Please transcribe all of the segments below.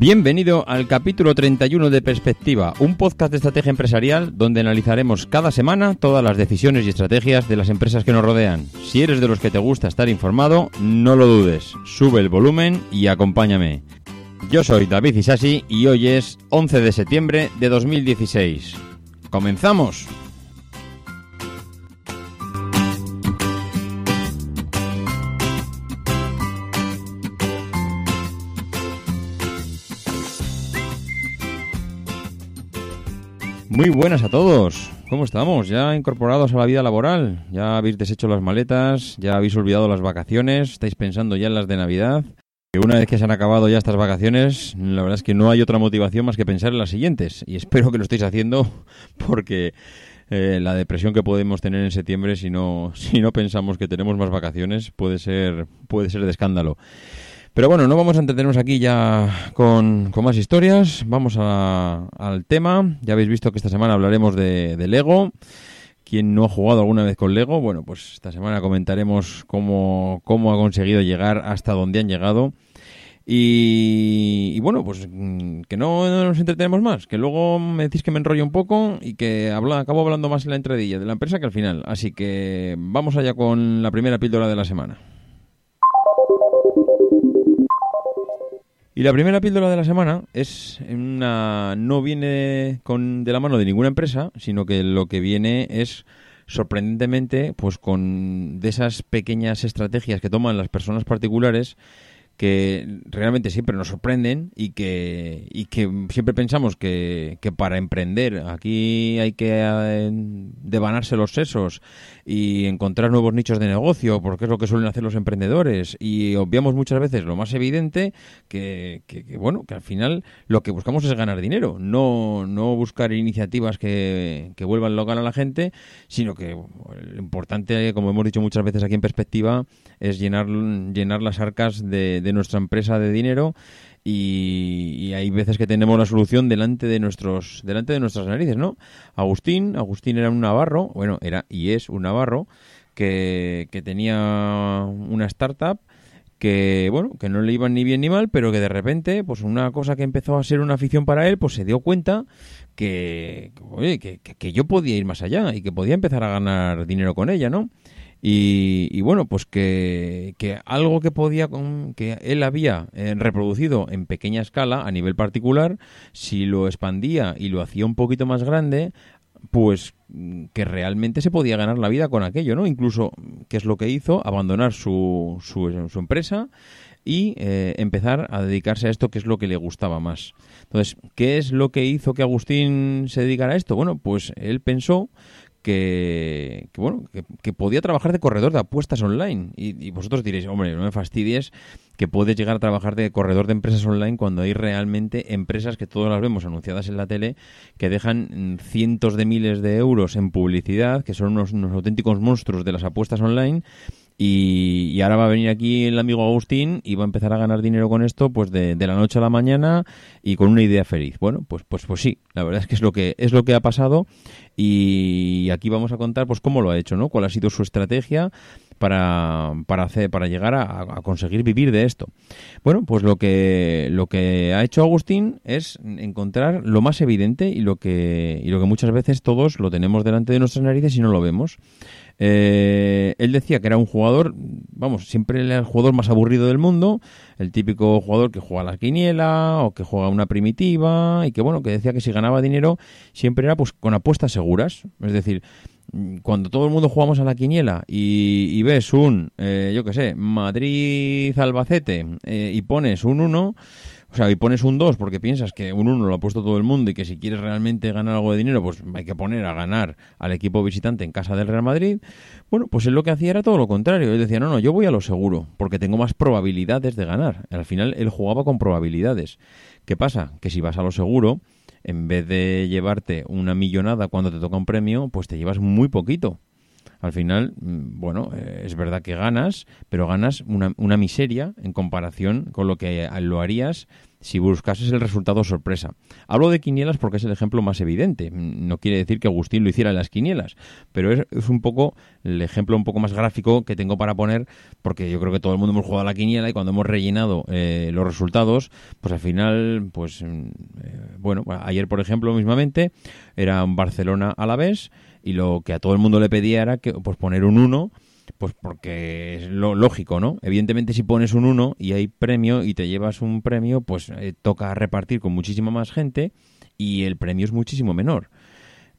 Bienvenido al capítulo 31 de Perspectiva, un podcast de estrategia empresarial donde analizaremos cada semana todas las decisiones y estrategias de las empresas que nos rodean. Si eres de los que te gusta estar informado, no lo dudes, sube el volumen y acompáñame. Yo soy David Isasi y hoy es 11 de septiembre de 2016. ¡Comenzamos! Muy buenas a todos. ¿Cómo estamos? ¿Ya incorporados a la vida laboral? ¿Ya habéis deshecho las maletas? ¿Ya habéis olvidado las vacaciones? ¿Estáis pensando ya en las de Navidad? Que una vez que se han acabado ya estas vacaciones, la verdad es que no hay otra motivación más que pensar en las siguientes. Y espero que lo estéis haciendo porque eh, la depresión que podemos tener en septiembre si no, si no pensamos que tenemos más vacaciones puede ser, puede ser de escándalo. Pero bueno, no vamos a entretenernos aquí ya con, más historias. Vamos al tema. Ya habéis visto que esta semana hablaremos de, Lego. Quien no ha jugado alguna vez con Lego, bueno, pues esta semana comentaremos cómo, cómo ha conseguido llegar hasta donde han llegado. Y, bueno, pues mm, que no, nos entretenemos más, que luego me decís que me enrollo un poco y que habla, acabo hablando más en la entradilla de la empresa que al final. Así que vamos allá con la primera píldora de la semana. Y la primera píldora de la semana es una no viene de la mano de ninguna empresa, sino que lo que viene es sorprendentemente pues con de esas pequeñas estrategias que toman las personas particulares que realmente siempre nos sorprenden y que, y que siempre pensamos que, que para emprender aquí hay que eh, devanarse los sesos y encontrar nuevos nichos de negocio, porque es lo que suelen hacer los emprendedores. Y obviamos muchas veces lo más evidente, que, que, bueno, que al final lo que buscamos es ganar dinero, no, no buscar iniciativas que, que vuelvan local a la gente, sino que lo importante, como hemos dicho muchas veces aquí en perspectiva, es llenar, llenar las arcas de nuestra empresa de dinero y, hay veces que tenemos la solución delante de nuestros delante de nuestras narices, ¿no? Agustín, Agustín era un navarro, bueno, era y es un navarro que, que tenía una startup que bueno, que no le iban ni bien ni mal, pero que de repente, pues una cosa que empezó a ser una afición para él, pues se dio cuenta que, oye, que, que yo podía ir más allá y que podía empezar a ganar dinero con ella, ¿no? Y, bueno, pues que, algo que podía, que él había eh, reproducido en pequeña escala a nivel particular, si lo expandía y lo hacía un poquito más grande, pues que realmente se podía ganar la vida con aquello, ¿no? Incluso, ¿qué es lo que hizo? Abandonar su, su, su empresa y eh, empezar a dedicarse a esto que es lo que le gustaba más. Entonces, ¿qué es lo que hizo que Agustín se dedicara a esto? Bueno, pues él pensó que, bueno que, podía trabajar de corredor de apuestas online. Y, vosotros diréis hombre no me fastidies que puedes llegar a trabajar de corredor de empresas online cuando hay realmente empresas que todas las vemos anunciadas en la tele que dejan cientos de miles de euros en publicidad que son unos, auténticos monstruos de las apuestas online y, ahora va a venir aquí el amigo Agustín y va a empezar a ganar dinero con esto pues de, la noche a la mañana y con una idea feliz. Bueno, pues pues pues sí, la verdad es que es lo que es lo que ha pasado y aquí vamos a contar pues cómo lo ha hecho, ¿no? Cuál ha sido su estrategia para, para hacer para llegar a, conseguir vivir de esto. Bueno, pues lo que lo que ha hecho Agustín es encontrar lo más evidente y lo que y lo que muchas veces todos lo tenemos delante de nuestras narices y no lo vemos. Eh, él decía que era un jugador, vamos, siempre era el jugador más aburrido del mundo, el típico jugador que juega a la quiniela o que juega una primitiva y que, bueno, que decía que si ganaba dinero siempre era pues con apuestas seguras. Es decir, cuando todo el mundo jugamos a la quiniela y, ves un, eh, yo qué sé, Madrid-Albacete eh, y pones un 1, o sea, y pones un 2 porque piensas que un 1 lo ha puesto todo el mundo y que si quieres realmente ganar algo de dinero, pues hay que poner a ganar al equipo visitante en casa del Real Madrid. Bueno, pues él lo que hacía era todo lo contrario. Él decía, no, no, yo voy a lo seguro porque tengo más probabilidades de ganar. Al final él jugaba con probabilidades. ¿Qué pasa? Que si vas a lo seguro, en vez de llevarte una millonada cuando te toca un premio, pues te llevas muy poquito al final, mm, bueno, eh, es verdad que ganas, pero ganas una, una miseria en comparación con lo que lo harías si buscases el resultado sorpresa. Hablo de quinielas porque es el ejemplo más evidente. Mm, no quiere decir que Agustín lo hiciera en las quinielas, pero es, un poco el ejemplo un poco más gráfico que tengo para poner, porque yo creo que todo el mundo hemos jugado a la quiniela y cuando hemos rellenado eh, los resultados, pues al final, pues mm, eh, bueno, ayer por ejemplo mismamente era un Barcelona a la vez y lo que a todo el mundo le pedía era que pues poner un 1 pues porque es lo lógico, ¿no? Evidentemente si pones un 1 y hay premio y te llevas un premio, pues eh, toca repartir con muchísima más gente y el premio es muchísimo menor.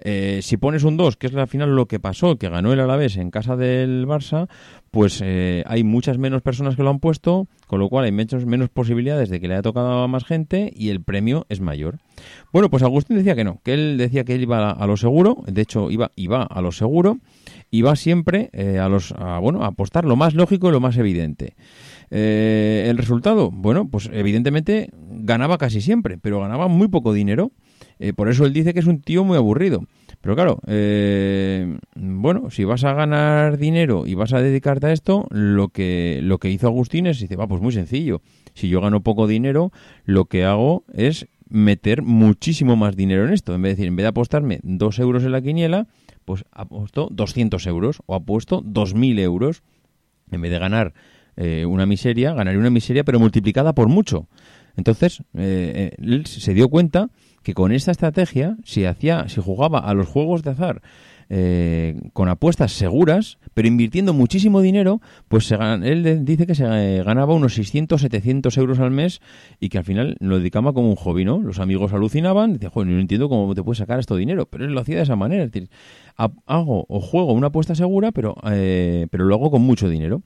Eh, si pones un 2, que es al final lo que pasó, que ganó el Alavés en casa del Barça, pues eh, hay muchas menos personas que lo han puesto, con lo cual hay menos, menos posibilidades de que le haya tocado a más gente y el premio es mayor. Bueno, pues Agustín decía que no, que él decía que él iba a, lo seguro, de hecho iba, iba a lo seguro, y va siempre eh, a los bueno a apostar lo más lógico y lo más evidente. el resultado, bueno, pues evidentemente ganaba casi siempre, pero ganaba muy poco dinero. Eh, por eso él dice que es un tío muy aburrido. Pero claro, eh, bueno, si vas a ganar dinero y vas a dedicarte a esto, lo que, lo que hizo Agustín es, dice, va, pues muy sencillo. Si yo gano poco dinero, lo que hago es meter muchísimo más dinero en esto. En vez de decir, en vez de apostarme dos euros en la quiniela, pues apuesto 200 euros o apuesto 2.000 euros. En vez de ganar eh, una miseria, ganaré una miseria, pero multiplicada por mucho. Entonces, él se dio cuenta que con esta estrategia, si hacía, si jugaba a los juegos de azar eh, con apuestas seguras, pero invirtiendo muchísimo dinero, pues se, él dice que se eh, ganaba unos 600, 700 euros al mes y que al final lo dedicaba como un hobby, ¿no? Los amigos alucinaban, decían, joder, no entiendo cómo te puedes sacar esto dinero, pero él lo hacía de esa manera, es hago o juego una apuesta segura, pero, eh, pero lo hago con mucho dinero.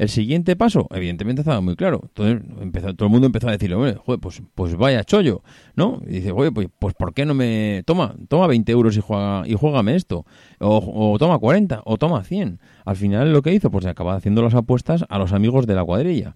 El siguiente paso, evidentemente estaba muy claro. Entonces, empezó, todo el mundo empezó a decirle, joder, pues, pues vaya chollo, ¿no? Y dice, oye, pues, pues ¿por qué no me... Toma, toma 20 euros y, juega, y juégame esto. O, toma 40, o toma 100. Al final lo que hizo, pues se acaba haciendo las apuestas a los amigos de la cuadrilla.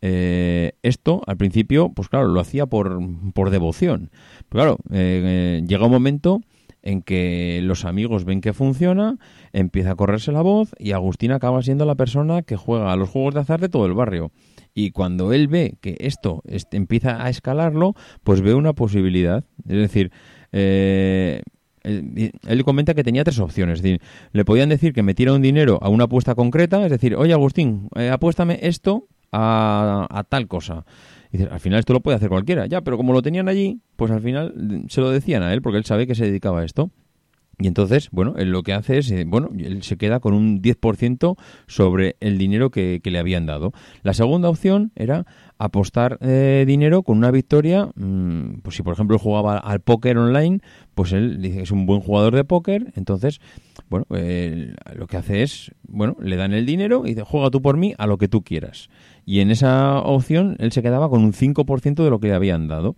Eh, esto, al principio, pues claro, lo hacía por, por devoción. Pero claro, eh, eh, llega un momento en que los amigos ven que funciona, empieza a correrse la voz y Agustín acaba siendo la persona que juega a los juegos de azar de todo el barrio. Y cuando él ve que esto empieza a escalarlo, pues ve una posibilidad. Es decir, eh, él, comenta que tenía tres opciones. Es decir, le podían decir que metiera un dinero a una apuesta concreta, es decir, oye Agustín, eh, apuéstame esto a, tal cosa al final esto lo puede hacer cualquiera, ya, pero como lo tenían allí, pues al final se lo decían a él, porque él sabe que se dedicaba a esto. Y entonces, bueno, él lo que hace es, eh, bueno, él se queda con un 10% sobre el dinero que, le habían dado. La segunda opción era apostar eh, dinero con una victoria, mm, pues si por ejemplo jugaba al póker online, pues él dice que es un buen jugador de póker, entonces, bueno, lo que hace es, bueno, le dan el dinero y dice, juega tú por mí a lo que tú quieras y en esa opción él se quedaba con un 5% de lo que le habían dado.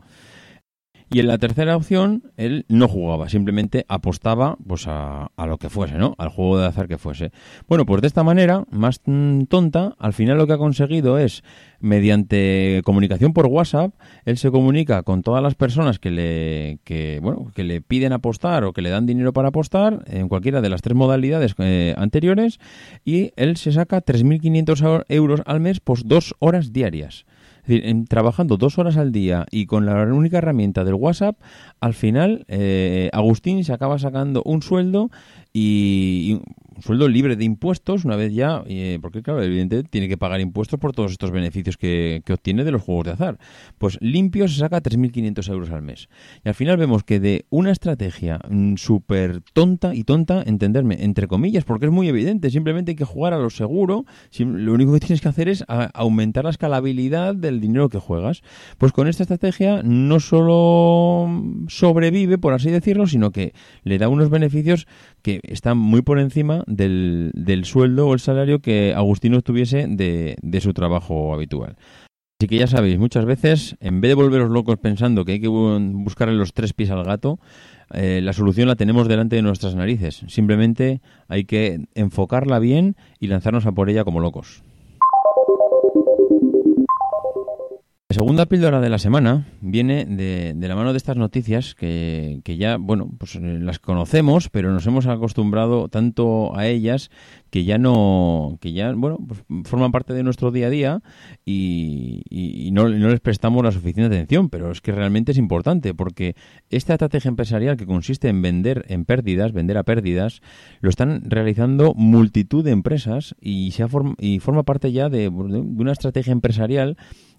Y en la tercera opción, él no jugaba, simplemente apostaba pues a, lo que fuese, ¿no? Al juego de azar que fuese. Bueno, pues de esta manera, más tonta, al final lo que ha conseguido es, mediante comunicación por WhatsApp, él se comunica con todas las personas que le, que, bueno, que le piden apostar o que le dan dinero para apostar, en cualquiera de las tres modalidades eh, anteriores, y él se saca 3.500 euros al mes, por dos horas diarias. Decir, trabajando dos horas al día y con la única herramienta del WhatsApp, al final eh, Agustín se acaba sacando un sueldo y, sueldo libre de impuestos una vez ya, eh, porque claro, evidentemente tiene que pagar impuestos por todos estos beneficios que, obtiene de los juegos de azar. Pues limpio se saca 3.500 euros al mes. Y al final vemos que de una estrategia mm, súper tonta y tonta, entenderme, entre comillas, porque es muy evidente, simplemente hay que jugar a lo seguro, lo único que tienes que hacer es aumentar la escalabilidad del dinero que juegas. Pues con esta estrategia no solo sobrevive, por así decirlo, sino que le da unos beneficios que están muy por encima del, del sueldo o el salario que Agustino tuviese de, de su trabajo habitual. Así que ya sabéis, muchas veces, en vez de volveros locos pensando que hay que buscarle los tres pies al gato, eh, la solución la tenemos delante de nuestras narices. Simplemente hay que enfocarla bien y lanzarnos a por ella como locos. La segunda píldora de la semana viene de, la mano de estas noticias que, ya, bueno, pues eh, las conocemos, pero nos hemos acostumbrado tanto a ellas que ya no, que ya, bueno, pues forman parte de nuestro día a día y, no, no, les prestamos la suficiente atención, pero es que realmente es importante porque esta estrategia empresarial que consiste en vender en pérdidas, vender a pérdidas, lo están realizando multitud de empresas y, se y forma parte ya de una estrategia empresarial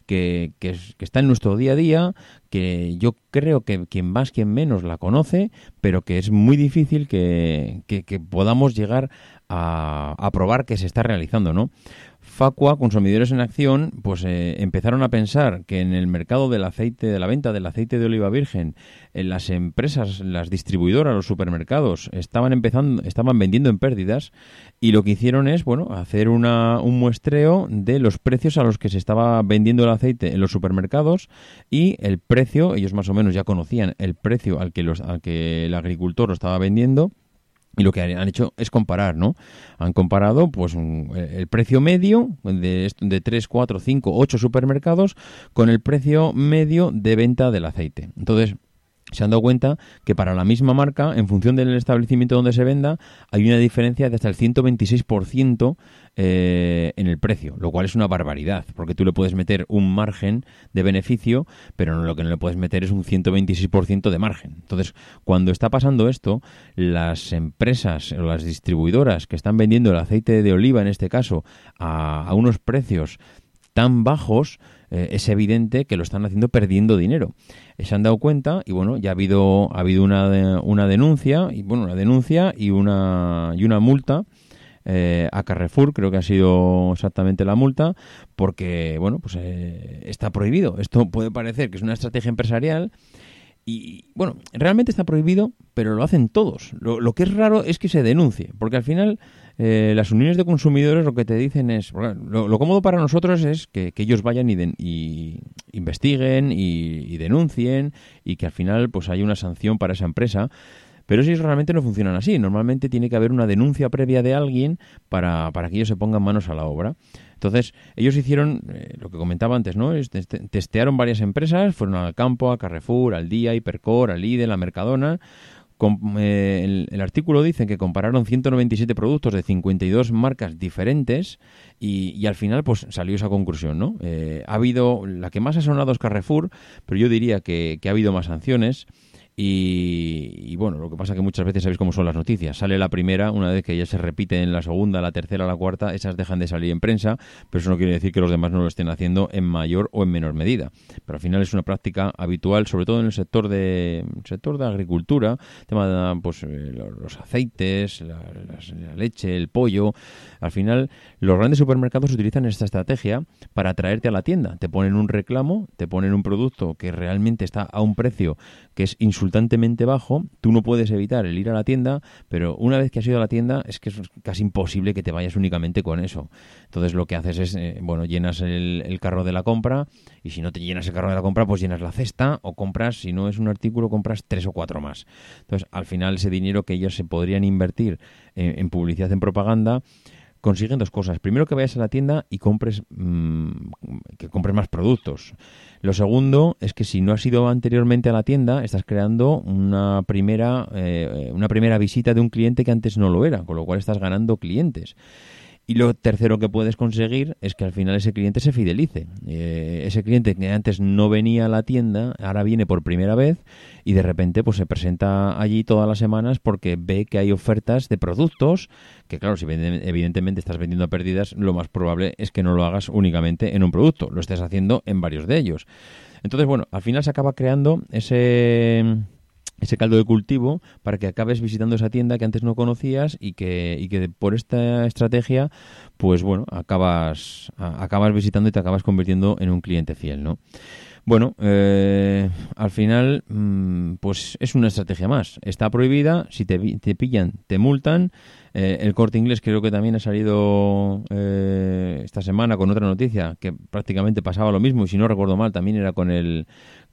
que, que, está en nuestro día a día, que yo creo que quien más, quien menos la conoce, pero que es muy difícil que, que podamos llegar a, a, probar que se está realizando, ¿no? Facua, consumidores en acción, pues eh, empezaron a pensar que en el mercado del aceite, de la venta del aceite de oliva virgen, en las empresas, las distribuidoras, los supermercados estaban empezando, estaban vendiendo en pérdidas y lo que hicieron es, bueno, hacer una, un muestreo de los precios a los que se estaba vendiendo el aceite en los supermercados y el precio, ellos más o menos ya conocían el precio al que los, al que el agricultor lo estaba vendiendo y lo que han hecho es comparar, ¿no? Han comparado pues el precio medio de, de 3, 4, 5, 8 supermercados con el precio medio de venta del aceite. Entonces, se han dado cuenta que para la misma marca, en función del establecimiento donde se venda, hay una diferencia de hasta el 126% eh, en el precio, lo cual es una barbaridad, porque tú le puedes meter un margen de beneficio, pero lo que no le puedes meter es un 126% de margen. Entonces, cuando está pasando esto, las empresas o las distribuidoras que están vendiendo el aceite de oliva, en este caso, a unos precios tan bajos, eh, es evidente que lo están haciendo perdiendo dinero. Eh, se han dado cuenta y bueno, ya ha habido, ha habido una, una denuncia, y bueno, una denuncia y una, y una multa eh, a Carrefour, creo que ha sido exactamente la multa, porque bueno, pues está prohibido. Esto puede parecer que es una estrategia empresarial y bueno, realmente está prohibido, pero lo hacen todos. Lo, lo, que es raro es que se denuncie, porque al final eh, las uniones de consumidores lo que te dicen es, lo, cómodo para nosotros es que, ellos vayan y, y investiguen y, denuncien y que al final pues haya una sanción para esa empresa. Pero si realmente no funcionan así. Normalmente tiene que haber una denuncia previa de alguien para, para que ellos se pongan manos a la obra. Entonces, ellos hicieron eh, lo que comentaba antes, ¿no? testearon varias empresas, fueron al campo, a Carrefour, al Día, Hipercor, al Lidl, a Mercadona. Eh, el, artículo dice que compararon 197 productos de 52 marcas diferentes y, al final pues salió esa conclusión, ¿no? Eh, ha habido, la que más ha sonado es Carrefour, pero yo diría que, que ha habido más sanciones. Y, bueno, lo que pasa que muchas veces sabéis cómo son las noticias. Sale la primera, una vez que ya se repite en la segunda, la tercera, la cuarta, esas dejan de salir en prensa, pero eso no quiere decir que los demás no lo estén haciendo en mayor o en menor medida. Pero al final es una práctica habitual, sobre todo en el sector de sector de agricultura, tema de pues, eh, los aceites, la, leche, el pollo. Al final, los grandes supermercados utilizan esta estrategia para atraerte a la tienda. Te ponen un reclamo, te ponen un producto que realmente está a un precio que es bajo, tú no puedes evitar el ir a la tienda, pero una vez que has ido a la tienda es que es casi imposible que te vayas únicamente con eso. Entonces lo que haces es, eh, bueno, llenas el, carro de la compra y si no te llenas el carro de la compra, pues llenas la cesta o compras, si no es un artículo, compras tres o cuatro más. Entonces al final ese dinero que ellos se podrían invertir en publicidad, en propaganda, consiguen dos cosas. Primero que vayas a la tienda y compres mm, que compres más productos. Lo segundo es que si no has ido anteriormente a la tienda, estás creando una primera eh, una primera visita de un cliente que antes no lo era, con lo cual estás ganando clientes. Y lo tercero que puedes conseguir es que al final ese cliente se fidelice. Eh, ese cliente que antes no venía a la tienda, ahora viene por primera vez y de repente pues se presenta allí todas las semanas porque ve que hay ofertas de productos que claro, si evidentemente estás vendiendo a pérdidas, lo más probable es que no lo hagas únicamente en un producto, lo estés haciendo en varios de ellos. Entonces, bueno, al final se acaba creando ese ese caldo de cultivo para que acabes visitando esa tienda que antes no conocías y que, y que por esta estrategia, pues bueno, acabas, acabas visitando y te acabas convirtiendo en un cliente fiel, ¿no? Bueno, eh, al final, mm, pues es una estrategia más. Está prohibida, si te, te pillan, te multan. Eh, el corte inglés creo que también ha salido eh, esta semana con otra noticia que prácticamente pasaba lo mismo y si no recuerdo mal también era con el,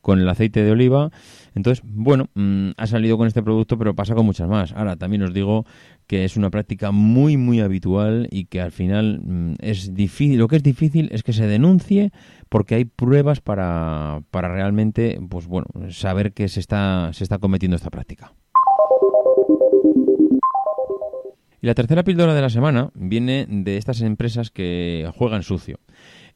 con el aceite de oliva. Entonces, bueno, mm, ha salido con este producto, pero pasa con muchas más. Ahora, también os digo que es una práctica muy, muy habitual y que al final mm, es difícil. Lo que es difícil es que se denuncie porque hay pruebas para, para realmente, pues bueno, saber que se está, se está cometiendo esta práctica. Y la tercera píldora de la semana viene de estas empresas que juegan sucio.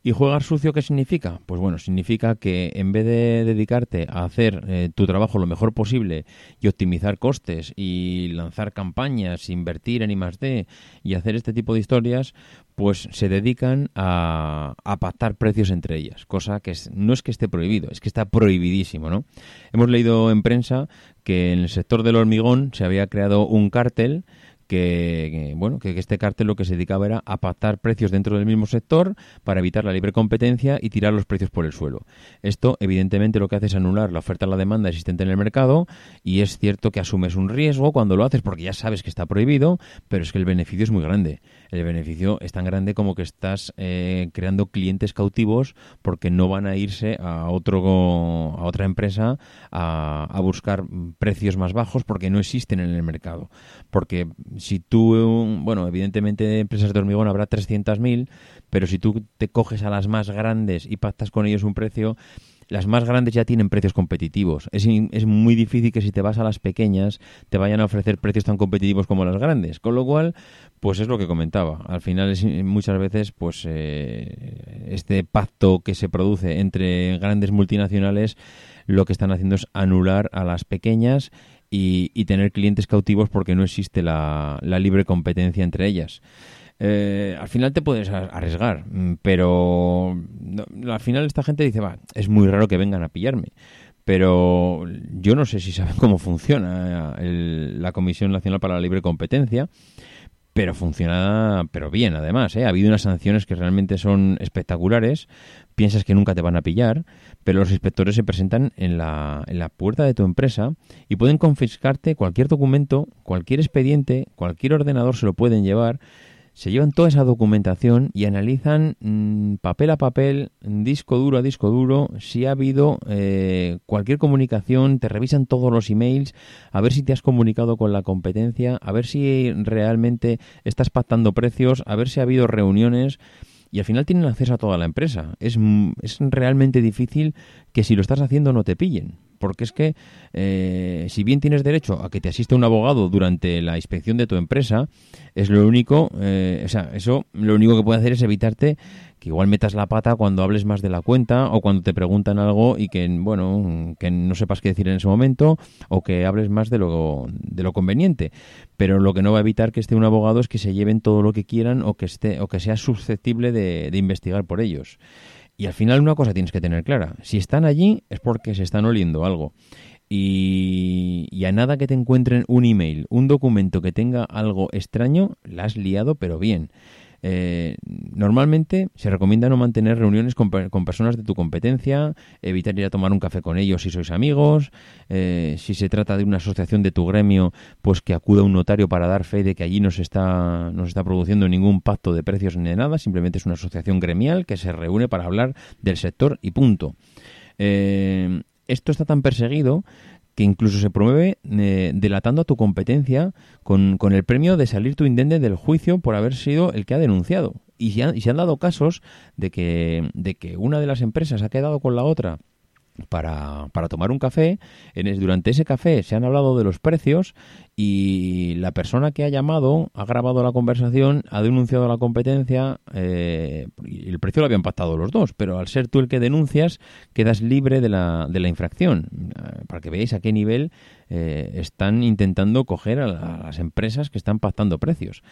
¿Y jugar sucio qué significa? Pues bueno, significa que en vez de dedicarte a hacer eh, tu trabajo lo mejor posible y optimizar costes y lanzar campañas, invertir en I+D y hacer este tipo de historias, pues se dedican a, pactar precios entre ellas, cosa que no es que esté prohibido, es que está prohibidísimo, ¿no? Hemos leído en prensa que en el sector del hormigón se había creado un cártel que, bueno que, este cártel lo que se dedicaba era a pactar precios dentro del mismo sector para evitar la libre competencia y tirar los precios por el suelo. Esto evidentemente lo que hace es anular la oferta y la demanda existente en el mercado y es cierto que asumes un riesgo cuando lo haces porque ya sabes que está prohibido, pero es que el beneficio es muy grande. El beneficio es tan grande como que estás eh, creando clientes cautivos porque no van a irse a otro a otra empresa a, a buscar precios más bajos porque no existen en el mercado. Porque si tú, bueno, evidentemente empresas de hormigón habrá 300.000, pero si tú te coges a las más grandes y pactas con ellos un precio, las más grandes ya tienen precios competitivos. Es, es, muy difícil que si te vas a las pequeñas te vayan a ofrecer precios tan competitivos como las grandes. Con lo cual, pues es lo que comentaba. Al final es muchas veces pues eh, este pacto que se produce entre grandes multinacionales lo que están haciendo es anular a las pequeñas y, tener clientes cautivos porque no existe la, libre competencia entre ellas. Eh, al final te puedes arriesgar, mm, pero al final esta gente dice, va, es muy raro que vengan a pillarme. Pero yo no sé si saben cómo funciona la Comisión Nacional para la Libre Competencia pero funciona pero bien además ¿eh? ha habido unas sanciones que realmente son espectaculares piensas que nunca te van a pillar pero los inspectores se presentan en la, en la puerta de tu empresa y pueden confiscarte cualquier documento cualquier expediente cualquier ordenador se lo pueden llevar se llevan toda esa documentación y analizan mm, papel a papel, disco duro a disco duro, si ha habido eh, cualquier comunicación, te revisan todos los emails, a ver si te has comunicado con la competencia, a ver si realmente estás pactando precios, a ver si ha habido reuniones y al final tienen acceso a toda la empresa. Es, es realmente difícil que si lo estás haciendo no te pillen porque es que eh, si bien tienes derecho a que te asista un abogado durante la inspección de tu empresa, es lo único, eh, o sea, eso lo único que puede hacer es evitarte igual metas la pata cuando hables más de la cuenta o cuando te preguntan algo y que, bueno, que no sepas qué decir en ese momento o que hables más de lo, de lo conveniente. Pero lo que no va a evitar que esté un abogado es que se lleven todo lo que quieran o que, esté, o que sea susceptible de, de investigar por ellos. Y al final una cosa tienes que tener clara. Si están allí es porque se están oliendo algo. Y, y, a nada que te encuentren un email, un documento que tenga algo extraño, la has liado pero bien. Eh, normalmente se recomienda no mantener reuniones con, personas de tu competencia, evitar ir a tomar un café con ellos si sois amigos, eh, si se trata de una asociación de tu gremio, pues que acuda un notario para dar fe de que allí no se está, no se está produciendo ningún pacto de precios ni de nada, simplemente es una asociación gremial que se reúne para hablar del sector y punto. Eh, esto está tan perseguido que incluso se promueve eh, delatando a tu competencia con, con, el premio de salir tu indende del juicio por haber sido el que ha denunciado. Y se, han, y se han dado casos de que, de que una de las empresas ha quedado con la otra para, para tomar un café. En durante ese café se han hablado de los precios y la persona que ha llamado ha grabado la conversación, ha denunciado la competencia eh, y el precio lo habían pactado los dos, pero al ser tú el que denuncias quedas libre de la, de la infracción. Eh, para que veáis a qué nivel eh, están intentando coger a, las empresas que están pactando precios.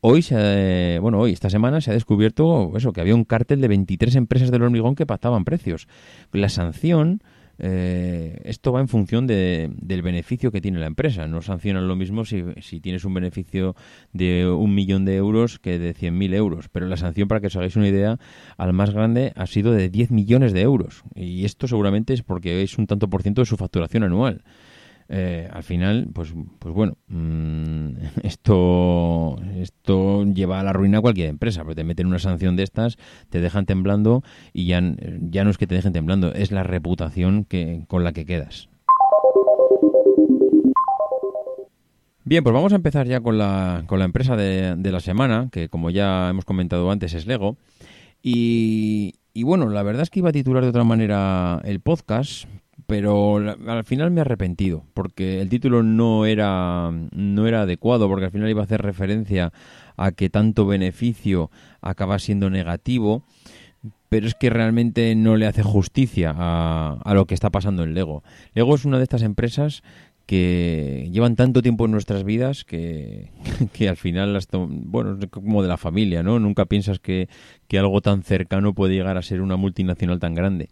Hoy, se bueno, hoy, esta semana se ha descubierto eso, que había un cártel de 23 empresas del hormigón que pactaban precios. La sanción eh, esto va en función de, del beneficio que tiene la empresa. No sancionan lo mismo si, si tienes un beneficio de un millón de euros que de 100.000 euros. Pero la sanción, para que os hagáis una idea, al más grande ha sido de 10 millones de euros. Y esto seguramente es porque es un tanto por ciento de su facturación anual. Eh, al final, pues, pues bueno, mm, esto lleva a la ruina cualquier empresa, porque te meten una sanción de estas, te dejan temblando y ya, ya no es que te dejen temblando, es la reputación que, con la que quedas. Bien, pues vamos a empezar ya con la, con la empresa de, de la semana, que como ya hemos comentado antes es Lego. Y, y bueno, la verdad es que iba a titular de otra manera el podcast, pero al final me he arrepentido porque el título no era no era adecuado porque al final iba a hacer referencia a que tanto beneficio acaba siendo negativo pero es que realmente no le hace justicia a, a lo que está pasando en Lego. Lego es una de estas empresas que llevan tanto tiempo en nuestras vidas que, que al final, las bueno, como de la familia, ¿no? Nunca piensas que, que algo tan cercano puede llegar a ser una multinacional tan grande.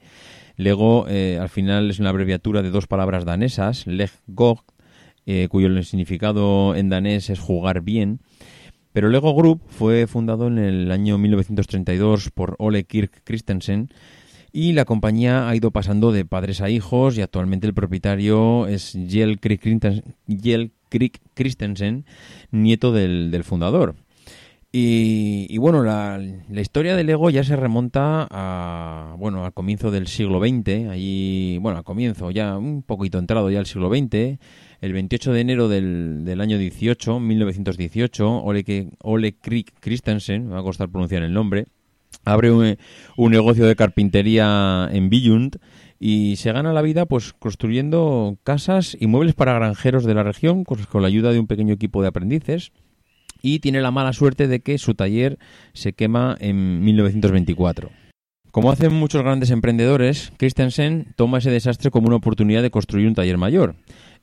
Lego eh, al final es una abreviatura de dos palabras danesas, Leg eh, cuyo significado en danés es jugar bien. Pero Lego Group fue fundado en el año 1932 por Ole Kirk Christensen y la compañía ha ido pasando de padres a hijos y actualmente el propietario es Jell Krieg Christensen, nieto del, del fundador. Y, bueno, la, historia del Lego ya se remonta a, bueno, al comienzo del siglo XX, allí, bueno, al comienzo, ya un poquito entrado ya el siglo XX, el 28 de enero del, del año 18, 1918, Ole, Ole Krieg Christensen, me va a costar pronunciar el nombre, abre un, un negocio de carpintería en Billund y se gana la vida pues construyendo casas y muebles para granjeros de la región con la ayuda de un pequeño equipo de aprendices y tiene la mala suerte de que su taller se quema en 1924. Como hacen muchos grandes emprendedores, Christensen toma ese desastre como una oportunidad de construir un taller mayor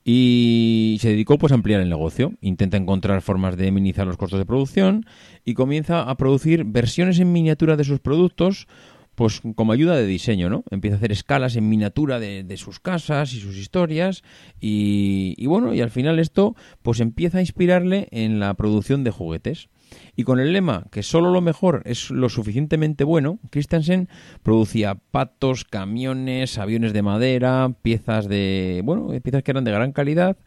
y se dedicó pues a ampliar el negocio. Intenta encontrar formas de minimizar los costos de producción y comienza a producir versiones en miniatura de sus productos pues como ayuda de diseño, ¿no? Empieza a hacer escalas en miniatura de, sus casas y sus historias y, bueno, y al final esto pues empieza a inspirarle en la producción de juguetes. Y con el lema que solo lo mejor es lo suficientemente bueno, Christensen producía patos, camiones, aviones de madera, piezas de, bueno, piezas que eran de gran calidad,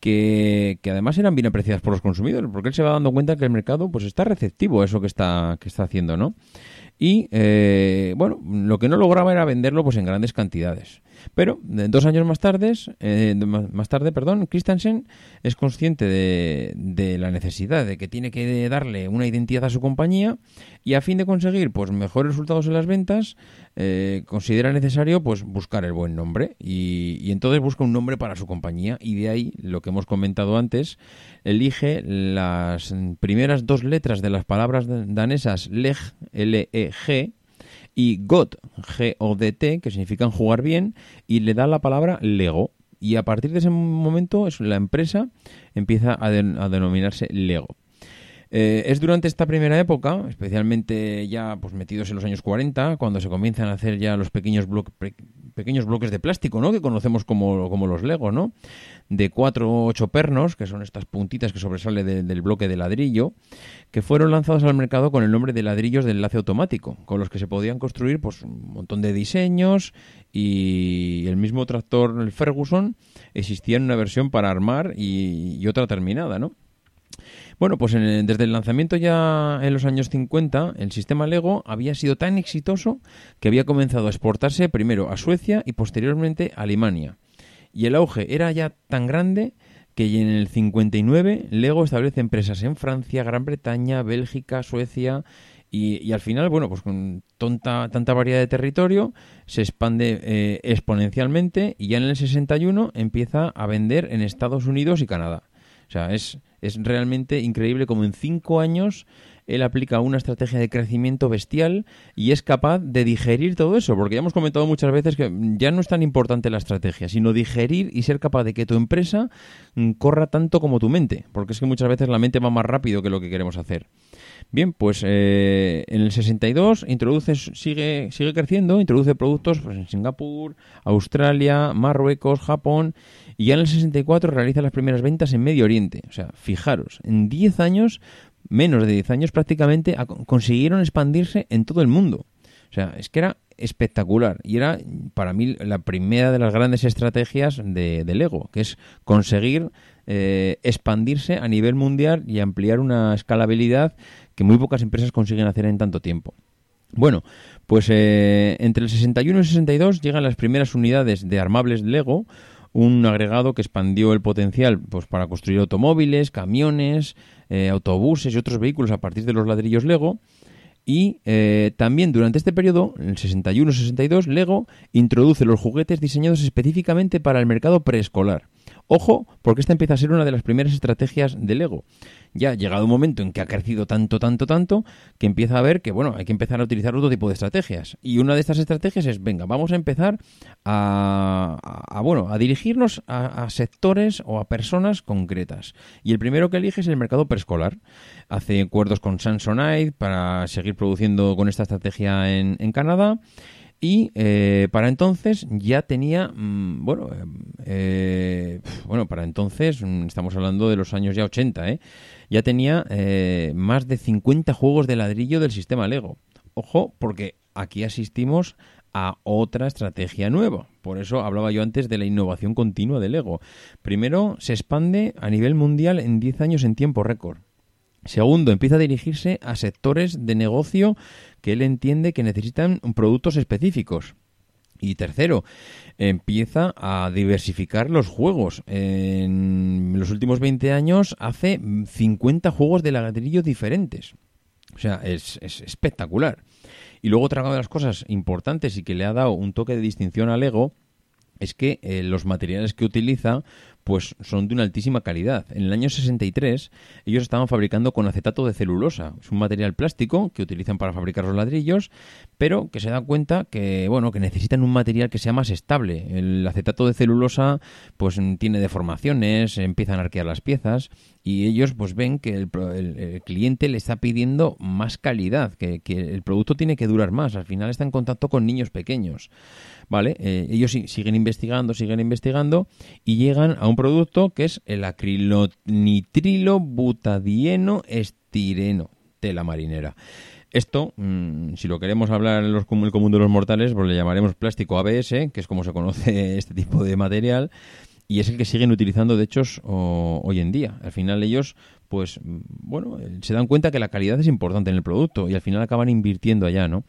que, que, además eran bien apreciadas por los consumidores, porque él se va dando cuenta que el mercado pues está receptivo a eso que está, que está haciendo, ¿no? Y eh, bueno, lo que no lograba era venderlo pues en grandes cantidades. Pero dos años más tarde, eh, más tarde, perdón, Christensen es consciente de, la necesidad de que tiene que darle una identidad a su compañía y a fin de conseguir pues mejores resultados en las ventas, eh, considera necesario pues buscar el buen nombre y, y, entonces busca un nombre para su compañía y de ahí lo que hemos comentado antes, elige las primeras dos letras de las palabras danesas leg, L-E-G, y GOT, G-O-D-T, que significan jugar bien, y le da la palabra Lego. Y a partir de ese momento la empresa empieza a, denominarse Lego. Eh, es durante esta primera época, especialmente ya pues metidos en los años 40, cuando se comienzan a hacer ya los pequeños, pequeños bloques de plástico, ¿no? Que conocemos como, como los Legos, ¿no? De cuatro o ocho pernos, que son estas puntitas que sobresalen del bloque de ladrillo, que fueron lanzados al mercado con el nombre de ladrillos de enlace automático, con los que se podían construir pues un montón de diseños y el mismo tractor, el Ferguson, existía en una versión para armar y, y otra terminada, ¿no? Bueno, pues desde el lanzamiento ya en los años 50, el sistema Lego había sido tan exitoso que había comenzado a exportarse primero a Suecia y posteriormente a Alemania. Y el auge era ya tan grande que en el 59 Lego establece empresas en Francia, Gran Bretaña, Bélgica, Suecia y, al final, bueno, pues con tonta, tanta variedad de territorio se expande eh, exponencialmente y ya en el 61 empieza a vender en Estados Unidos y Canadá. O sea, es, es realmente increíble como en cinco años él aplica una estrategia de crecimiento bestial y es capaz de digerir todo eso, porque ya hemos comentado muchas veces que ya no es tan importante la estrategia, sino digerir y ser capaz de que tu empresa mm, corra tanto como tu mente, porque es que muchas veces la mente va más rápido que lo que queremos hacer. Bien, pues eh, en el 62 introduce, sigue, sigue creciendo, introduce productos pues, en Singapur, Australia, Marruecos, Japón y ya en el 64 realiza las primeras ventas en Medio Oriente. O sea, fijaros, en 10 años, menos de 10 años prácticamente, consiguieron expandirse en todo el mundo. O sea, es que era espectacular y era para mí la primera de las grandes estrategias de, de Lego, que es conseguir eh, expandirse a nivel mundial y ampliar una escalabilidad que muy pocas empresas consiguen hacer en tanto tiempo. Bueno, pues eh, entre el 61 y el 62 llegan las primeras unidades de armables Lego, un agregado que expandió el potencial pues, para construir automóviles, camiones, eh, autobuses y otros vehículos a partir de los ladrillos Lego. Y también durante este periodo, en el 61-62, Lego introduce los juguetes diseñados específicamente para el mercado preescolar. Ojo, porque esta empieza a ser una de las primeras estrategias del ego. Ya ha llegado un momento en que ha crecido tanto, tanto, tanto, que empieza a ver que, bueno, hay que empezar a utilizar otro tipo de estrategias. Y una de estas estrategias es, venga, vamos a empezar a, bueno, a dirigirnos a, sectores o a personas concretas. Y el primero que elige es el mercado preescolar. Hace acuerdos con Samsonite para seguir produciendo con esta estrategia en, en Canadá y eh, para entonces ya tenía, mm, bueno, eh, bueno, para entonces, mm, estamos hablando de los años ya 80, ¿eh? ya tenía eh, más de 50 juegos de ladrillo del sistema Lego. Ojo, porque aquí asistimos a otra estrategia nueva. Por eso hablaba yo antes de la innovación continua de Lego. Primero, se expande a nivel mundial en 10 años en tiempo récord. Segundo, empieza a dirigirse a sectores de negocio que él entiende que necesitan productos específicos. Y tercero, empieza a diversificar los juegos. En los últimos 20 años hace 50 juegos de ladrillo diferentes. O sea, es, espectacular. Y luego otra de las cosas importantes y que le ha dado un toque de distinción al Lego es que eh, los materiales que utiliza pues son de una altísima calidad. En el año 63 ellos estaban fabricando con acetato de celulosa. Es un material plástico que utilizan para fabricar los ladrillos, pero que se dan cuenta que bueno, que necesitan un material que sea más estable. El acetato de celulosa pues tiene deformaciones, empiezan a arquear las piezas y ellos pues ven que el, cliente le está pidiendo más calidad, que, el producto tiene que durar más. Al final está en contacto con niños pequeños. ¿vale? Eh, ellos siguen investigando, siguen investigando y llegan a un producto que es el acrilonitrilo butadieno estireno, tela marinera. Esto, mm, si lo queremos hablar en los, el común de los mortales, pues le llamaremos plástico ABS, que es como se conoce este tipo de material, y es el que siguen utilizando, de hecho, hoy en día. Al final ellos, pues, mm, bueno, se dan cuenta que la calidad es importante en el producto y al final acaban invirtiendo allá, ¿no?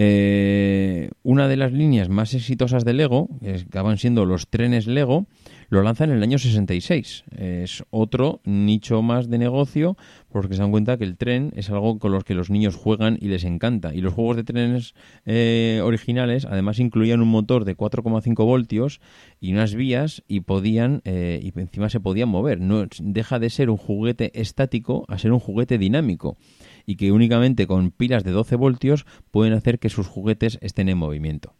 Eh, una de las líneas más exitosas de Lego, que acaban siendo los trenes Lego, lo lanzan en el año 66. Es otro nicho más de negocio porque se dan cuenta que el tren es algo con los que los niños juegan y les encanta. Y los juegos de trenes eh, originales además incluían un motor de 4,5 voltios y unas vías y podían eh, y encima se podían mover. No deja de ser un juguete estático a ser un juguete dinámico y que únicamente con pilas de 12 voltios pueden hacer que sus juguetes estén en movimiento.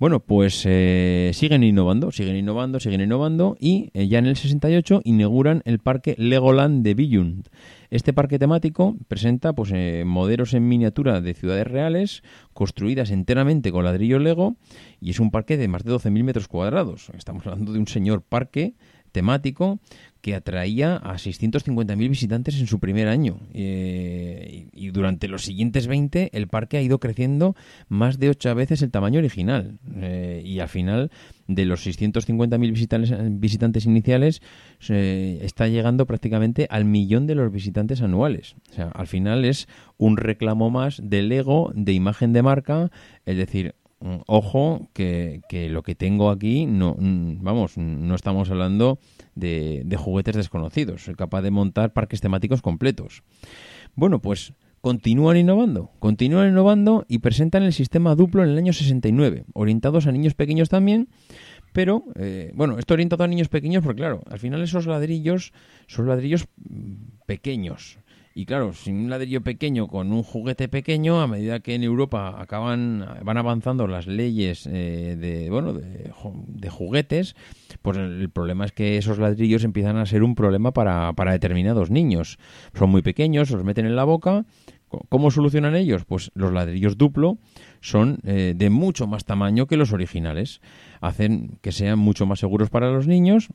Bueno, pues eh, siguen innovando, siguen innovando, siguen innovando y eh, ya en el 68 inauguran el parque Legoland de Billund. Este parque temático presenta pues, eh, modelos en miniatura de ciudades reales construidas enteramente con ladrillo Lego y es un parque de más de 12.000 metros cuadrados. Estamos hablando de un señor parque temático que atraía a 650.000 visitantes en su primer año. Eh, y, durante los siguientes 20 el parque ha ido creciendo más de 8 veces el tamaño original. Eh, y al final de los 650.000 visitantes, iniciales está llegando prácticamente al millón de los visitantes anuales. O sea, al final es un reclamo más del ego, de imagen de marca, es decir, ojo que, que lo que tengo aquí no mm, vamos no estamos hablando de, juguetes desconocidos. Soy capaz de montar parques temáticos completos. Bueno, pues continúan innovando, continúan innovando y presentan el sistema Duplo en el año 69, orientados a niños pequeños también, pero eh, bueno, esto orientado a niños pequeños porque claro, al final esos ladrillos son ladrillos mm, pequeños Y claro, sin un ladrillo pequeño con un juguete pequeño, a medida que en Europa acaban van avanzando las leyes eh, de bueno de, juguetes, pues el, problema es que esos ladrillos empiezan a ser un problema para, para determinados niños. Son muy pequeños, los meten en la boca. ¿Cómo solucionan ellos? Pues los ladrillos duplo son eh, de mucho más tamaño que los originales. Hacen que sean mucho más seguros para los niños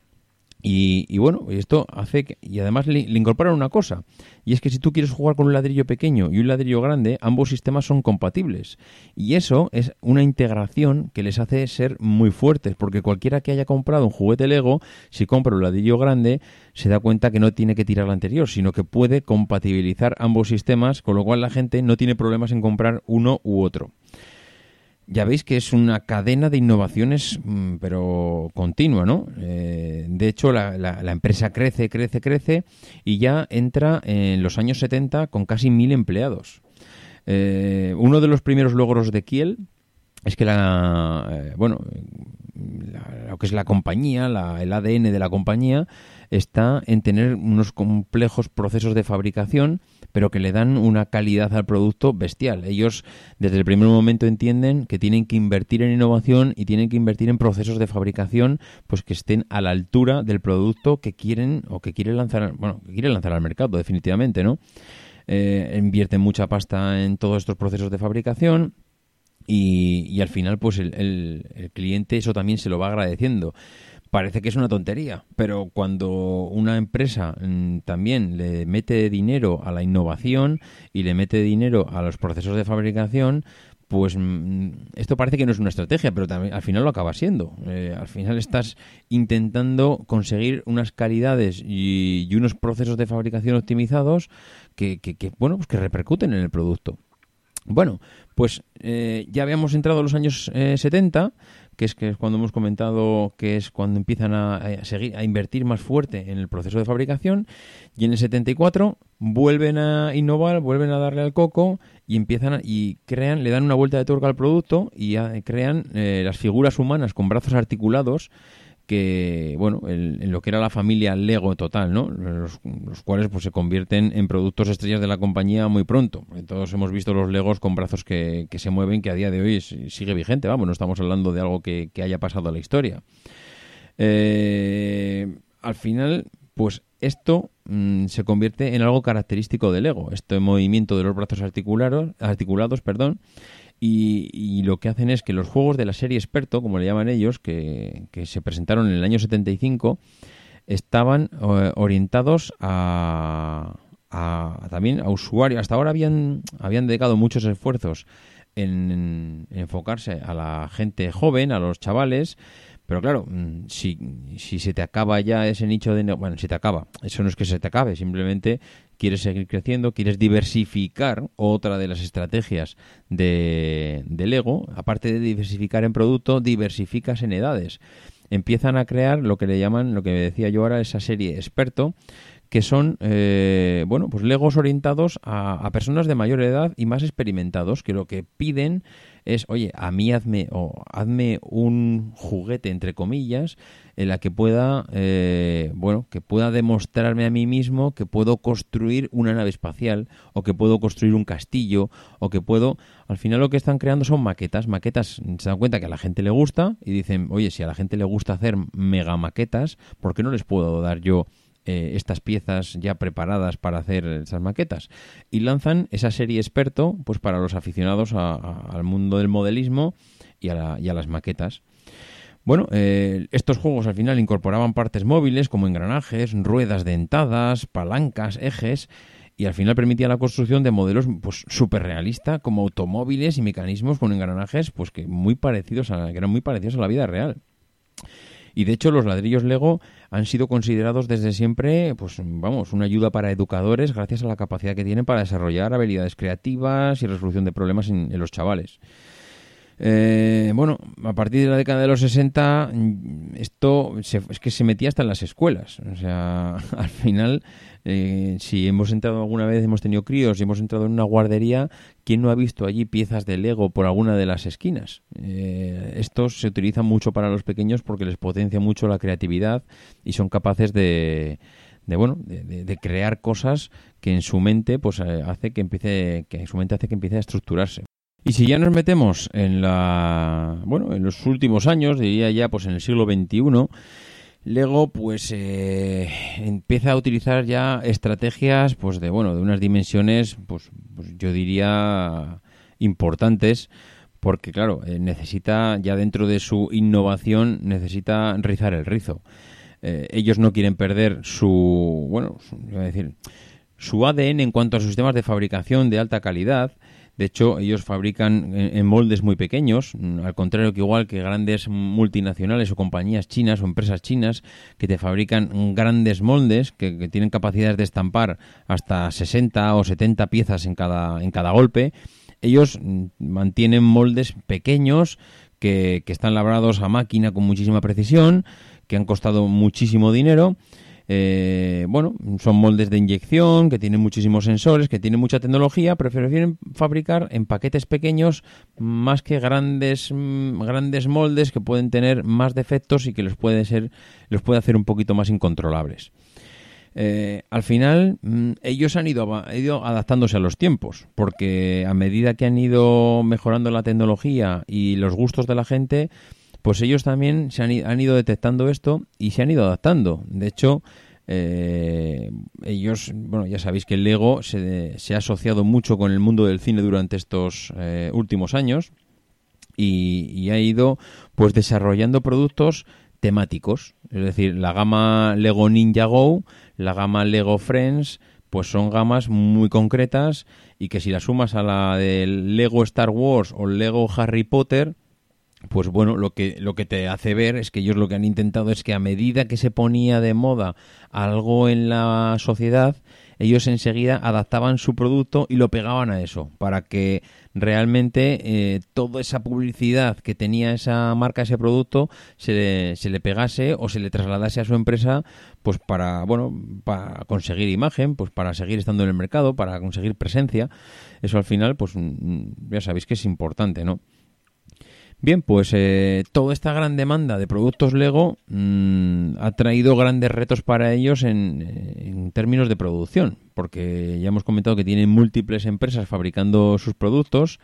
y, bueno, esto hace que, y además le, incorporan una cosa, y es que si tú quieres jugar con un ladrillo pequeño y un ladrillo grande, ambos sistemas son compatibles. Y eso es una integración que les hace ser muy fuertes, porque cualquiera que haya comprado un juguete Lego, si compra un ladrillo grande, se da cuenta que no tiene que tirar el anterior, sino que puede compatibilizar ambos sistemas, con lo cual la gente no tiene problemas en comprar uno u otro ya veis que es una cadena de innovaciones, mm, pero continua, ¿no? Eh, de hecho, la, la, empresa crece, crece, crece y ya entra en los años 70 con casi mil empleados. Eh, uno de los primeros logros de Kiel es que la, eh, bueno, lo que es la compañía, el ADN de la compañía, está en tener unos complejos procesos de fabricación pero que le dan una calidad al producto bestial. Ellos desde el primer momento entienden que tienen que invertir en innovación y tienen que invertir en procesos de fabricación pues que estén a la altura del producto que quieren o que quieren lanzar, bueno, que quieren lanzar al mercado definitivamente, ¿no? Eh, invierten mucha pasta en todos estos procesos de fabricación y, y al final pues el, el cliente eso también se lo va agradeciendo parece que es una tontería, pero cuando una empresa mm, también le mete dinero a la innovación y le mete dinero a los procesos de fabricación, pues mm, esto parece que no es una estrategia, pero también al final lo acaba siendo. Eh, al final estás intentando conseguir unas calidades y, unos procesos de fabricación optimizados que, bueno, pues que repercuten en el producto. Bueno, pues eh, ya habíamos entrado a los años 70 eh, que es que es cuando hemos comentado que es cuando empiezan a, seguir a invertir más fuerte en el proceso de fabricación y en el 74 vuelven a innovar, vuelven a darle al coco y empiezan y crean, le dan una vuelta de tuerca al producto y crean eh, las figuras humanas con brazos articulados que, bueno, en lo que era la familia Lego total, ¿no? Los, cuales pues se convierten en productos estrellas de la compañía muy pronto. Todos hemos visto los Legos con brazos que, se mueven, que a día de hoy sigue vigente, vamos, no estamos hablando de algo que, haya pasado a la historia. Eh, al final, pues esto mm, se convierte en algo característico del Lego, este movimiento de los brazos articulados, articulados, perdón, y, lo que hacen es que los juegos de la serie experto, como le llaman ellos, que, se presentaron en el año 75, estaban eh, orientados a, también a usuarios. Hasta ahora habían, habían dedicado muchos esfuerzos en, enfocarse a la gente joven, a los chavales, pero claro, mm, si, si se te acaba ya ese nicho de... Bueno, si te acaba, eso no es que se te acabe, simplemente quieres seguir creciendo, quieres diversificar, otra de las estrategias de, del ego, aparte de diversificar en producto, diversificas en edades. Empiezan a crear lo que le llaman, lo que decía yo ahora, esa serie experto, que son, eh, bueno, pues legos orientados a, personas de mayor edad y más experimentados, que lo que piden es, oye, a mí hazme, o hazme un juguete, entre comillas, en la que pueda, eh, bueno, que pueda demostrarme a mí mismo que puedo construir una nave espacial, o que puedo construir un castillo, o que puedo, al final lo que están creando son maquetas, maquetas, se dan cuenta que a la gente le gusta, y dicen, oye, si a la gente le gusta hacer mega maquetas, ¿por qué no les puedo dar yo eh, estas piezas ya preparadas para hacer esas maquetas y lanzan esa serie experto pues para los aficionados al mundo del modelismo y a, las maquetas. Bueno, eh, estos juegos al final incorporaban partes móviles como engranajes, ruedas dentadas, palancas, ejes y al final permitía la construcción de modelos pues súper realistas como automóviles y mecanismos con engranajes pues que muy parecidos a, que eran muy parecidos a la vida real. Y de hecho los ladrillos Lego han sido considerados desde siempre, pues vamos, una ayuda para educadores gracias a la capacidad que tienen para desarrollar habilidades creativas y resolución de problemas en, los chavales. Eh, bueno, a partir de la década de los 60 esto es que se metía hasta en las escuelas. O sea, al final eh, si hemos entrado alguna vez, hemos tenido críos y hemos entrado en una guardería, ¿quién no ha visto allí piezas de Lego por alguna de las esquinas? Eh, estos se utilizan mucho para los pequeños porque les potencia mucho la creatividad y son capaces de, de bueno, de, crear cosas que en su mente pues eh, hace que empiece, que en su mente hace que empiece a estructurarse. Y si ya nos metemos en la, bueno, en los últimos años, diría ya pues en el siglo XXI, Lego pues eh, empieza a utilizar ya estrategias pues de bueno de unas dimensiones pues, pues yo diría importantes porque claro eh, necesita ya dentro de su innovación necesita rizar el rizo. Eh, ellos no quieren perder su bueno decir su ADN en cuanto a sus sistemas de fabricación de alta calidad de hecho, ellos fabrican en moldes muy pequeños, mm, al contrario que igual que grandes multinacionales o compañías chinas o empresas chinas que te fabrican grandes moldes que, tienen capacidades de estampar hasta 60 o 70 piezas en cada, en cada golpe. Ellos mm, mantienen moldes pequeños que, que están labrados a máquina con muchísima precisión, que han costado muchísimo dinero eh, bueno, son moldes de inyección que tienen muchísimos sensores, que tienen mucha tecnología, pero prefieren fabricar en paquetes pequeños más que grandes, mm, grandes moldes que pueden tener más defectos y que los puede ser, los puede hacer un poquito más incontrolables. Eh, al final mm, ellos han ido, ido, adaptándose a los tiempos, porque a medida que han ido mejorando la tecnología y los gustos de la gente, pues ellos también se han, ido detectando esto y se han ido adaptando. De hecho, eh, ellos, bueno, ya sabéis que el Lego se, ha asociado mucho con el mundo del cine durante estos eh, últimos años y, ha ido pues desarrollando productos temáticos. Es decir, la gama Lego Ninja Go, la gama Lego Friends, pues son gamas muy concretas y que si la sumas a la del Lego Star Wars o Lego Harry Potter, pues bueno, lo que, lo que te hace ver es que ellos lo que han intentado es que a medida que se ponía de moda algo en la sociedad, ellos enseguida adaptaban su producto y lo pegaban a eso, para que realmente eh, toda esa publicidad que tenía esa marca, ese producto, se le, se le pegase o se le trasladase a su empresa, pues para, bueno, para conseguir imagen, pues para seguir estando en el mercado, para conseguir presencia. Eso al final, pues mm, ya sabéis que es importante, ¿no? Bien, pues eh, toda esta gran demanda de productos Lego mm, ha traído grandes retos para ellos en, términos de producción, porque ya hemos comentado que tienen múltiples empresas fabricando sus productos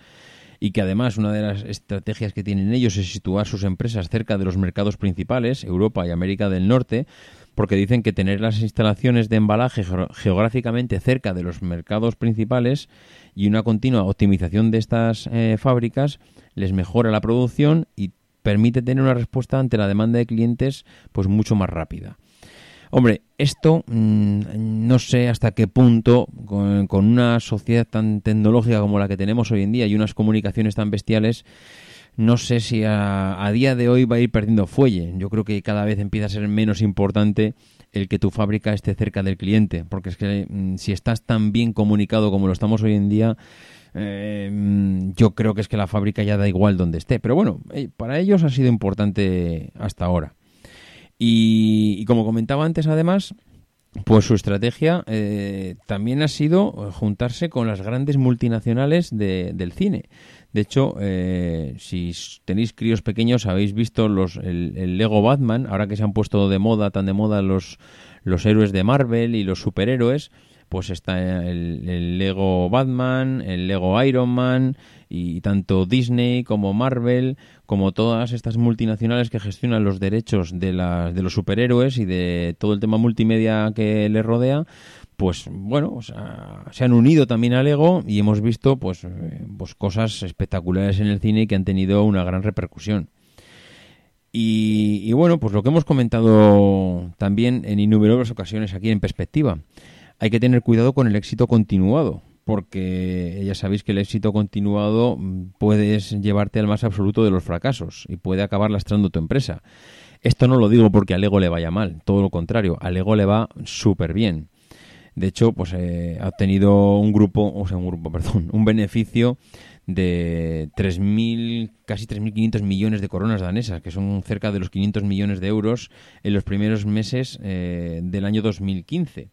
y que además una de las estrategias que tienen ellos es situar sus empresas cerca de los mercados principales, Europa y América del Norte, porque dicen que tener las instalaciones de embalaje geográficamente cerca de los mercados principales y una continua optimización de estas eh, fábricas les mejora la producción y permite tener una respuesta ante la demanda de clientes pues mucho más rápida. Hombre, esto mm, no sé hasta qué punto, con, una sociedad tan tecnológica como la que tenemos hoy en día y unas comunicaciones tan bestiales, no sé si a, día de hoy va a ir perdiendo fuelle. Yo creo que cada vez empieza a ser menos importante el que tu fábrica esté cerca del cliente, porque es que mm, si estás tan bien comunicado como lo estamos hoy en día, eh, yo creo que es que la fábrica ya da igual donde esté. Pero bueno, eh, para ellos ha sido importante hasta ahora. Y, como comentaba antes, además, pues su estrategia eh, también ha sido juntarse con las grandes multinacionales del cine. De hecho, si tenéis críos pequeños, habéis visto los, el, Lego Batman, ahora que se han puesto de moda, tan de moda los, los héroes de Marvel y los superhéroes, pues está el, Lego Batman, el Lego Iron Man y tanto Disney como Marvel, como todas estas multinacionales que gestionan los derechos de, de los superhéroes y de todo el tema multimedia que les rodea, pues bueno, se han unido también a Lego y hemos visto pues, eh, pues cosas espectaculares en el cine que han tenido una gran repercusión. Y, y, bueno, pues lo que hemos comentado también en innumerables ocasiones aquí en perspectiva hay que tener cuidado con el éxito continuado, porque ya sabéis que el éxito continuado mm, puedes llevarte al más absoluto de los fracasos y puede acabar lastrando tu empresa. Esto no lo digo porque a Lego le vaya mal, todo lo contrario, a Lego le va súper bien. De hecho, pues eh, ha obtenido un grupo, o sea, un grupo, perdón, un beneficio de 3.000, casi 3.500 millones de coronas danesas, que son cerca de los 500 millones de euros en los primeros meses eh, del año 2015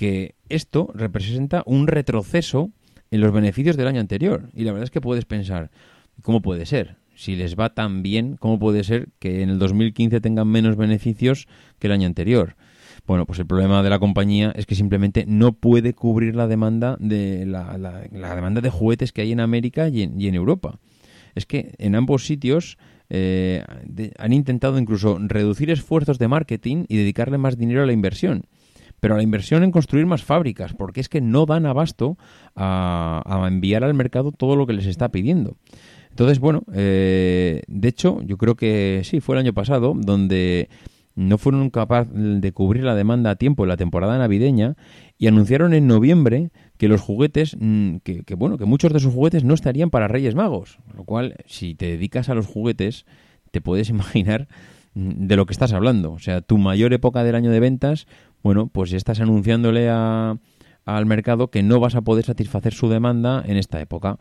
que esto representa un retroceso en los beneficios del año anterior. Y la verdad es que puedes pensar, ¿cómo puede ser? Si les va tan bien, ¿cómo puede ser que en el 2015 tengan menos beneficios que el año anterior? Bueno, pues el problema de la compañía es que simplemente no puede cubrir la demanda de la, demanda de juguetes que hay en América y en, Europa. Es que en ambos sitios eh, han intentado incluso reducir esfuerzos de marketing y dedicarle más dinero a la inversión pero a la inversión en construir más fábricas, porque es que no dan abasto a, enviar al mercado todo lo que les está pidiendo. Entonces, bueno, eh, de hecho, yo creo que sí, fue el año pasado, donde no fueron capaces de cubrir la demanda a tiempo en la temporada navideña y anunciaron en noviembre que los juguetes, mm, que, que, bueno, que muchos de sus juguetes no estarían para Reyes Magos, lo cual, si te dedicas a los juguetes, te puedes imaginar mm, de lo que estás hablando. O sea, tu mayor época del año de ventas bueno, pues estás anunciándole a, al mercado que no vas a poder satisfacer su demanda en esta época.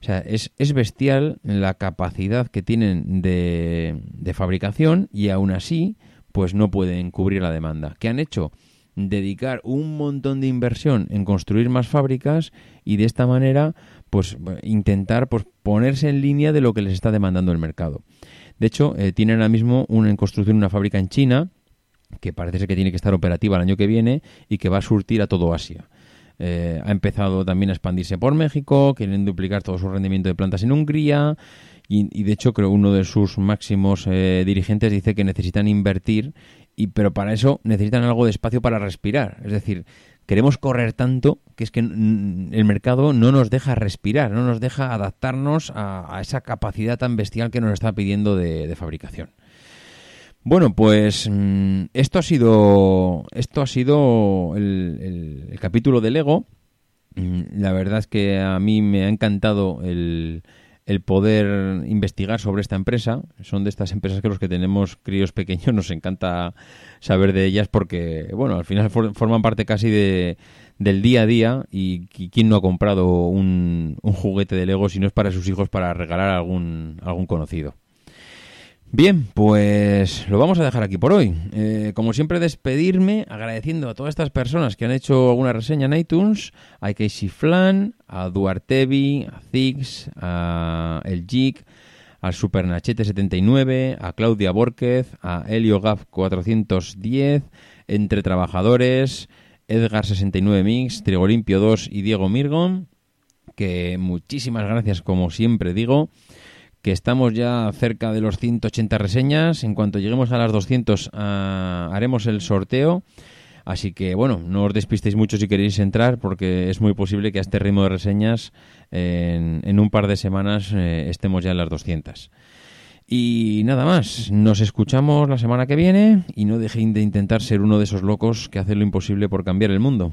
O sea, es, es bestial la capacidad que tienen de, de, fabricación y aún así, pues no pueden cubrir la demanda. ¿Qué han hecho? Dedicar un montón de inversión en construir más fábricas y de esta manera, pues intentar pues, ponerse en línea de lo que les está demandando el mercado. De hecho, eh, tienen ahora mismo una, en construcción una fábrica en China que parece ser que tiene que estar operativa el año que viene y que va a surtir a todo Asia. Eh, ha empezado también a expandirse por México, quieren duplicar todo su rendimiento de plantas en Hungría y, de hecho creo uno de sus máximos eh, dirigentes dice que necesitan invertir y pero para eso necesitan algo de espacio para respirar. Es decir, queremos correr tanto que es que el mercado no nos deja respirar, no nos deja adaptarnos a, esa capacidad tan bestial que nos está pidiendo de fabricación. Bueno, pues mm, esto ha sido esto ha sido el, capítulo de Lego. Mm, la verdad es que a mí me ha encantado el, el poder investigar sobre esta empresa. Son de estas empresas que los que tenemos críos pequeños nos encanta saber de ellas porque, bueno, al final forman parte casi de, del día a día y, quién no ha comprado un, un juguete de Lego si no es para sus hijos para regalar a algún, algún conocido. Bien, pues lo vamos a dejar aquí por hoy. Eh, como siempre, despedirme agradeciendo a todas estas personas que han hecho alguna reseña en iTunes, a Casey Flan, a Duartevi, a Zix, a El Jig, al Supernachete79, a Claudia Borquez, a Helio Gaf 410, Entre Trabajadores, Edgar69 Mix, Trigolimpio 2 y Diego Mirgon, que muchísimas gracias como siempre digo que estamos ya cerca de los 180 reseñas. En cuanto lleguemos a las 200 ah, haremos el sorteo. Así que bueno, no os despistéis mucho si queréis entrar porque es muy posible que a este ritmo de reseñas en, un par de semanas eh, estemos ya en las 200. Y nada más, nos escuchamos la semana que viene y no dejen de intentar ser uno de esos locos que hacen lo imposible por cambiar el mundo.